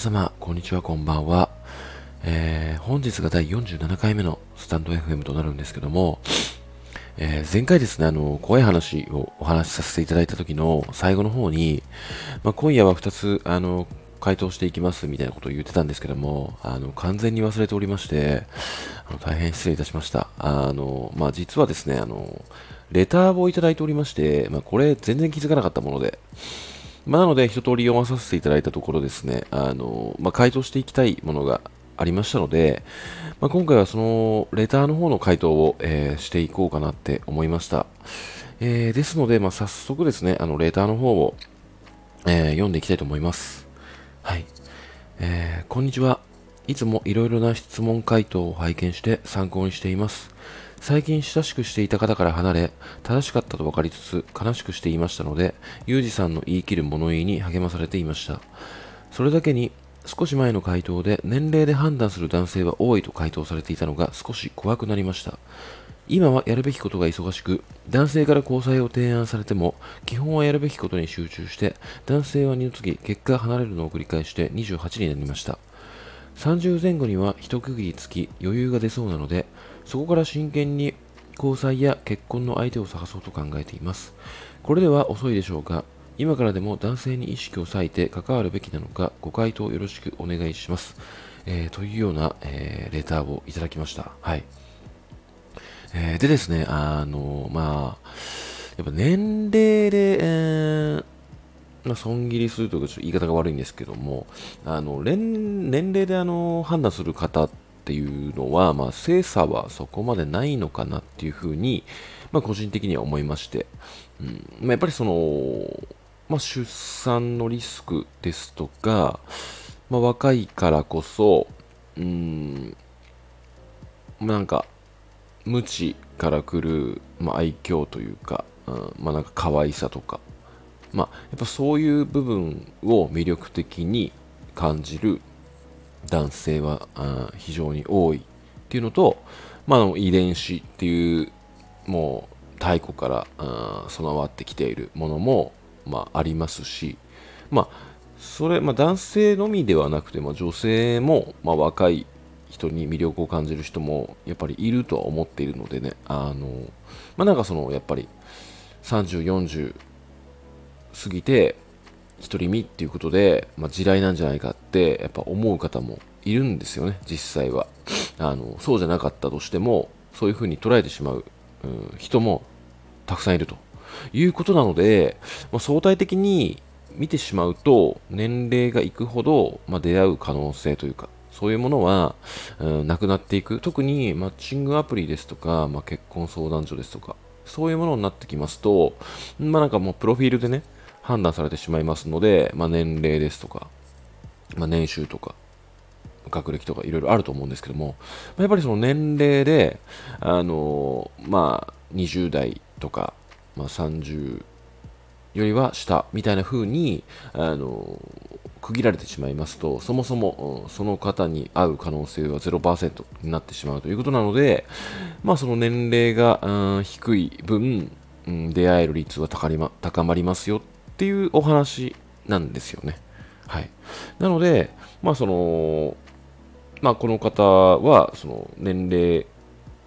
様、こんにちは、こんばんは。えー、本日が第47回目のスタンド FM となるんですけども、えー、前回ですね、あの、怖い話をお話しさせていただいた時の最後の方に、まあ、今夜は2つ、あの、回答していきますみたいなことを言ってたんですけども、あの、完全に忘れておりまして、あの大変失礼いたしました。あの、まあ、実はですね、あの、レターをいただいておりまして、まあ、これ全然気づかなかったもので、まあ、なので、一通り読まさせていただいたところですね、あの、まあ、回答していきたいものがありましたので、まあ、今回はそのレターの方の回答を、えー、していこうかなって思いました。えー、ですので、まあ、早速ですね、あのレターの方を、えー、読んでいきたいと思います。はい。えー、こんにちは。いつもいろいろな質問回答を拝見して参考にしています。最近親しくしていた方から離れ、正しかったと分かりつつ悲しくしていましたので、ユージさんの言い切る物言いに励まされていました。それだけに、少し前の回答で年齢で判断する男性は多いと回答されていたのが少し怖くなりました。今はやるべきことが忙しく、男性から交際を提案されても、基本はやるべきことに集中して、男性は二の次、結果離れるのを繰り返して28になりました。30前後には一区切りつき余裕が出そうなので、そこから真剣に交際や結婚の相手を探そうと考えています。これでは遅いでしょうか今からでも男性に意識を割いて関わるべきなのかご回答よろしくお願いします。えー、というような、えー、レターをいただきました。はい。えー、でですね、あのまあ、やっぱ年齢で、えー、まあ、損切りするというか、ちょっと言い方が悪いんですけども、あの年齢であの判断する方ってっていうのは、まあ、精査はそこまでないのかなっていうふうに、まあ、個人的には思いまして、うん。まあ、やっぱりその、まあ、出産のリスクですとか、まあ、若いからこそ、うん、なんか、無知から来る、まあ、愛嬌というか、うん、まあ、なんか可愛さとか、まあ、やっぱそういう部分を魅力的に感じる男性は非常に多いっていうのと、まあ、遺伝子っていうもう太古から備わってきているものも、まあ、ありますし、まあ、それ、まあ、男性のみではなくて、まあ、女性も、まあ、若い人に魅力を感じる人もやっぱりいるとは思っているのでね、あのまあ、なんかそのやっぱり30、40過ぎて、独り身っていうことで、まあ、地雷なんじゃないかってやっぱ思う方もいるんですよね実際は。あのそうじゃなかったとしてもそういうふうに捉えてしまう、うん、人もたくさんいると。いうことなので、まあ、相対的に見てしまうと年齢がいくほど、まあ、出会う可能性というかそういうものは、うん、なくなっていく。特にマッチングアプリですとか、まあ、結婚相談所ですとかそういうものになってきますと、まあなんかもうプロフィールでね、判断されてしまいますので、まあ、年齢ですとか、まあ、年収とか、学歴とかいろいろあると思うんですけども、やっぱりその年齢で、あのまあ、20代とか、まあ、30よりは下みたいな風に、あの区切られてしまいますと、そもそもその方に会う可能性は0%になってしまうということなので、まあ、その年齢が低い分、出会える率は高まりますよっていうお話なんですよね。はい。なので、まあその、まあこの方は、その年齢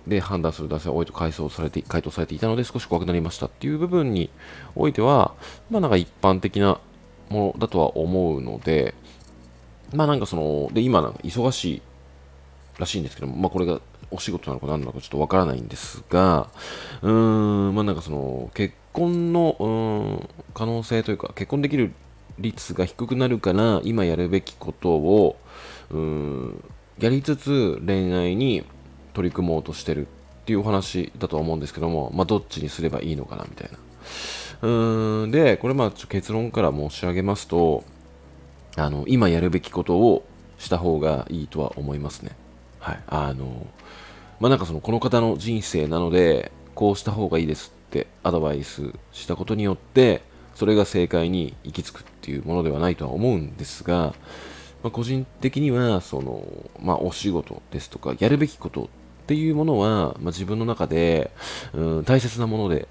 で判断する男性が多いと回答されて回答されていたので少し怖くなりましたっていう部分においては、まあなんか一般的なものだとは思うので、まあなんかその、で、今なんか忙しいらしいんですけども、まあこれがお仕事なのか何なのかちょっとわからないんですが、うーん、まあなんかその、結婚の、うん、可能性というか、結婚できる率が低くなるから、今やるべきことを、うん、やりつつ恋愛に取り組もうとしてるっていうお話だとは思うんですけども、まあ、どっちにすればいいのかなみたいな。うーんで、これまあ結論から申し上げますと、あの、今やるべきことをした方がいいとは思いますね。はい。あの、まあなんかその、この方の人生なので、こうした方がいいですってアドバイスしたことによってそれが正解に行き着くっていうものではないとは思うんですが、まあ、個人的にはその、まあ、お仕事ですとかやるべきことっていうものは、まあ、自分の中で、うん、大切なもので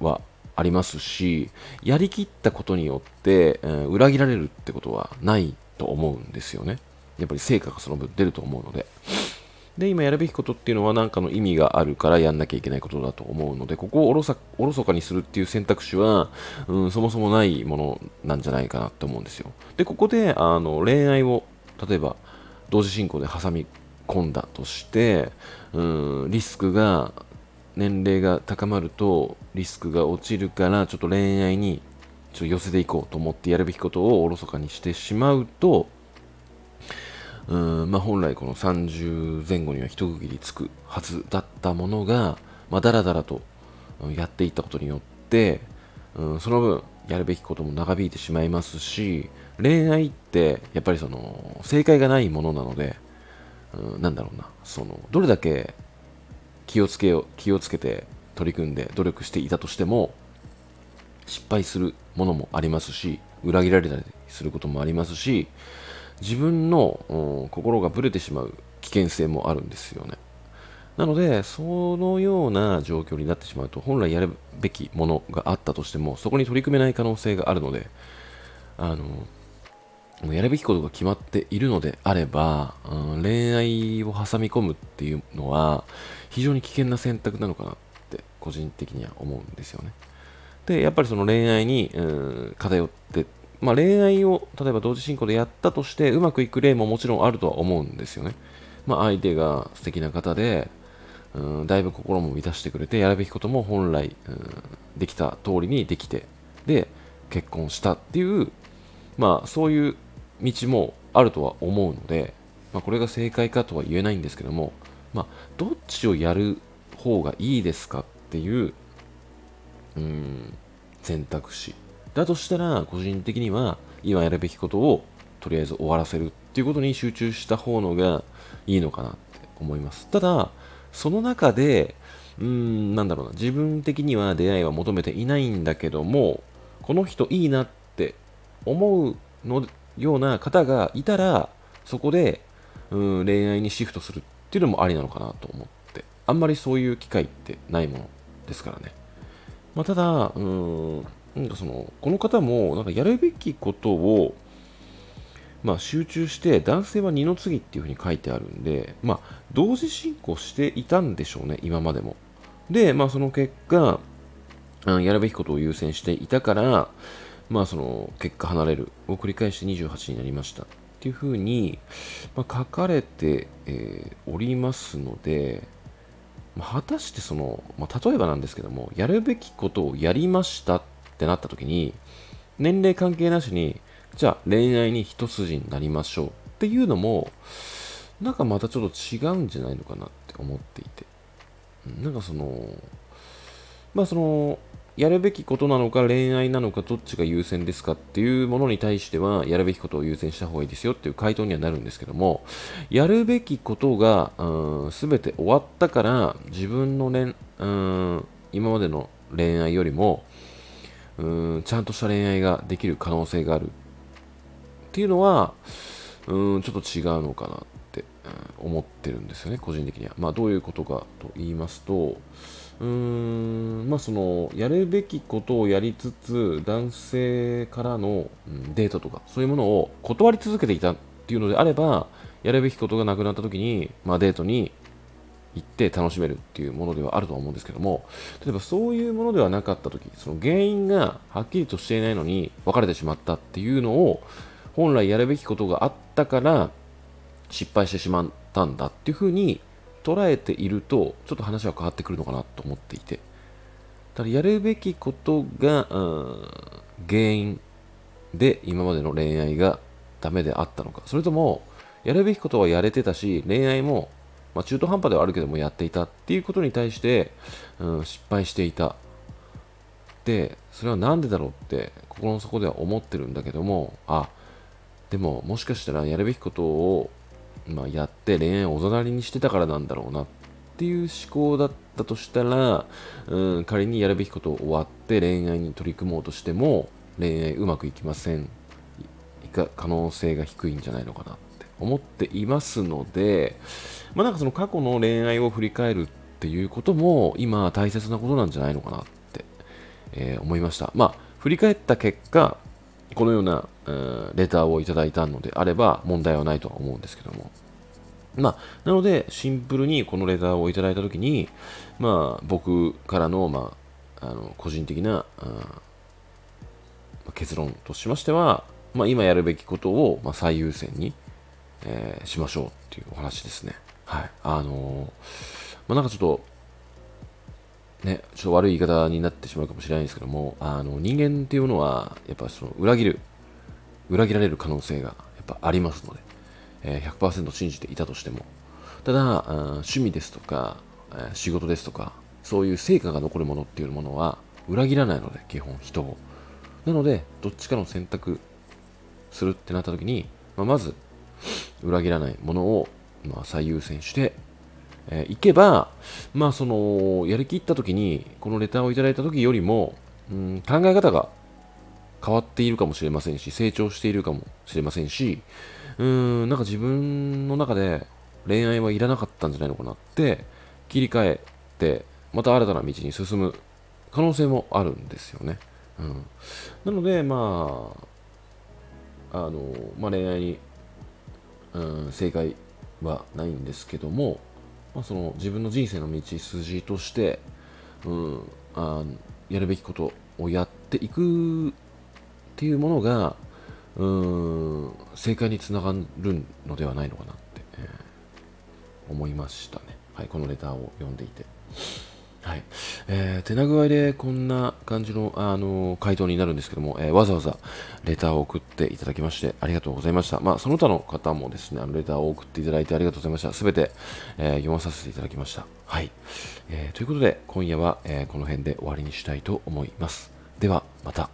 はありますしやりきったことによって、うん、裏切られるってことはないと思うんですよね。やっぱり成果がその分出ると思うので。で、今やるべきことっていうのは何かの意味があるからやんなきゃいけないことだと思うので、ここをおろそおろそかにするっていう選択肢は、うん、そもそもないものなんじゃないかなって思うんですよ。で、ここであの恋愛を、例えば同時進行で挟み込んだとして、うん、リスクが、年齢が高まるとリスクが落ちるから、ちょっと恋愛にちょっと寄せていこうと思ってやるべきことをおろそかにしてしまうと、うんまあ、本来この30前後には一区切りつくはずだったものが、まあ、だらだらとやっていったことによって、うん、その分やるべきことも長引いてしまいますし恋愛ってやっぱりその正解がないものなので、うん、なんだろうなそのどれだけ気をつけよ気をつけて取り組んで努力していたとしても失敗するものもありますし裏切られたりすることもありますし自分の、心がぶれてしまう危険性もあるんですよね。なので、そのような状況になってしまうと、本来やるべきものがあったとしても、そこに取り組めない可能性があるので、あの、やるべきことが決まっているのであれば、うん、恋愛を挟み込むっていうのは、非常に危険な選択なのかなって、個人的には思うんですよね。で、やっぱりその恋愛に、うん、偏ってまあ、恋愛を例えば同時進行でやったとしてうまくいく例ももちろんあるとは思うんですよね。まあ、相手が素敵な方で、うん、だいぶ心も満たしてくれてやるべきことも本来、うん、できた通りにできてで結婚したっていうまあそういう道もあるとは思うので、まあ、これが正解かとは言えないんですけども、まあ、どっちをやる方がいいですかっていううん選択肢だとしたら、個人的には今やるべきことをとりあえず終わらせるっていうことに集中した方のがいいのかなって思います。ただ、その中で、うーん、なんだろうな、自分的には出会いは求めていないんだけども、この人いいなって思うのような方がいたら、そこで、うん、恋愛にシフトするっていうのもありなのかなと思って、あんまりそういう機会ってないものですからね。まあ、ただ、うん、なんかそのこの方もなんかやるべきことを、まあ、集中して男性は二の次っていうふうに書いてあるんで、まあ、同時進行していたんでしょうね、今までも。で、まあ、その結果、やるべきことを優先していたから、まあ、その結果離れるを繰り返して28になりましたっていうふうに、まあ、書かれて、えー、おりますので、果たしてその、まあ、例えばなんですけども、やるべきことをやりましたっってなった時に、年齢関係なしに、じゃあ恋愛に一筋になりましょうっていうのも、なんかまたちょっと違うんじゃないのかなって思っていて。なんかその、まあその、やるべきことなのか恋愛なのかどっちが優先ですかっていうものに対してはやるべきことを優先した方がいいですよっていう回答にはなるんですけどもやるべきことがうん全て終わったから自分の、ね、うん今までの恋愛よりもうんちゃんとした恋愛ができる可能性があるっていうのはうんちょっと違うのかなって、うん、思ってるんですよね個人的には、まあ、どういうことかと言いますとうーんまあそのやるべきことをやりつつ男性からの、うん、デートとかそういうものを断り続けていたっていうのであればやるべきことがなくなった時に、まあ、デートに行って楽しめるっていうものではあると思うんですけども例えばそういうものではなかった時その原因がはっきりとしていないのに別れてしまったっていうのを本来やるべきことがあったから失敗してしまったんだっていうふうに捉えているとちょっと話は変わってくるのかなと思っていて。ただやるべきことが、うん、原因で今までの恋愛がダメであったのか。それともやるべきことはやれてたし恋愛もまあ、中途半端ではあるけどもやっていたっていうことに対して、うん、失敗していた。で、それは何でだろうって心の底では思ってるんだけども、あ、でももしかしたらやるべきことを、まあ、やって恋愛をおざなりにしてたからなんだろうなっていう思考だったとしたら、うん、仮にやるべきことを終わって恋愛に取り組もうとしても恋愛うまくいきません。可能性が低いんじゃないのかな思っていますので、まあ、なんかその過去の恋愛を振り返るっていうことも今大切なことなんじゃないのかなって、えー、思いました。まあ、振り返った結果、このような、えー、レターをいただいたのであれば問題はないとは思うんですけども。まあ、なので、シンプルにこのレターをいただいたときに、まあ、僕からの、まあ、あの個人的な、結論としましては、まあ、今やるべきことを、ま、最優先に、えー、しましょうっていうお話ですね。はい。あのー、まあ、なんかちょっと、ね、ちょっと悪い言い方になってしまうかもしれないんですけども、あの人間っていうのは、やっぱその裏切る、裏切られる可能性がやっぱありますので、えー、100%信じていたとしても、ただ、趣味ですとか、仕事ですとか、そういう成果が残るものっていうものは裏切らないので、基本人を。なので、どっちかの選択するってなった時に、まあ、まず、裏切らないものを、まあ、最優先して、えー、いけば、まあ、その、やりきった時に、このレターをいただいた時よりも、うん、考え方が変わっているかもしれませんし、成長しているかもしれませんし、うーん、なんか自分の中で恋愛はいらなかったんじゃないのかなって切り替えて、また新たな道に進む可能性もあるんですよね。うん、なので、まあ、あの、まあ、恋愛に、うん、正解はないんですけども、まあ、その自分の人生の道筋として、うん、あやるべきことをやっていくっていうものが、うん、正解につながるのではないのかなって、えー、思いましたね。はい、このレターを読んでいて。はいえー、手な具合でこんな感じの、あのー、回答になるんですけども、えー、わざわざレターを送っていただきましてありがとうございました。まあ、その他の方もですね、あのレターを送っていただいてありがとうございました。すべて、えー、読まさせていただきました。はい。えー、ということで、今夜は、えー、この辺で終わりにしたいと思います。では、また。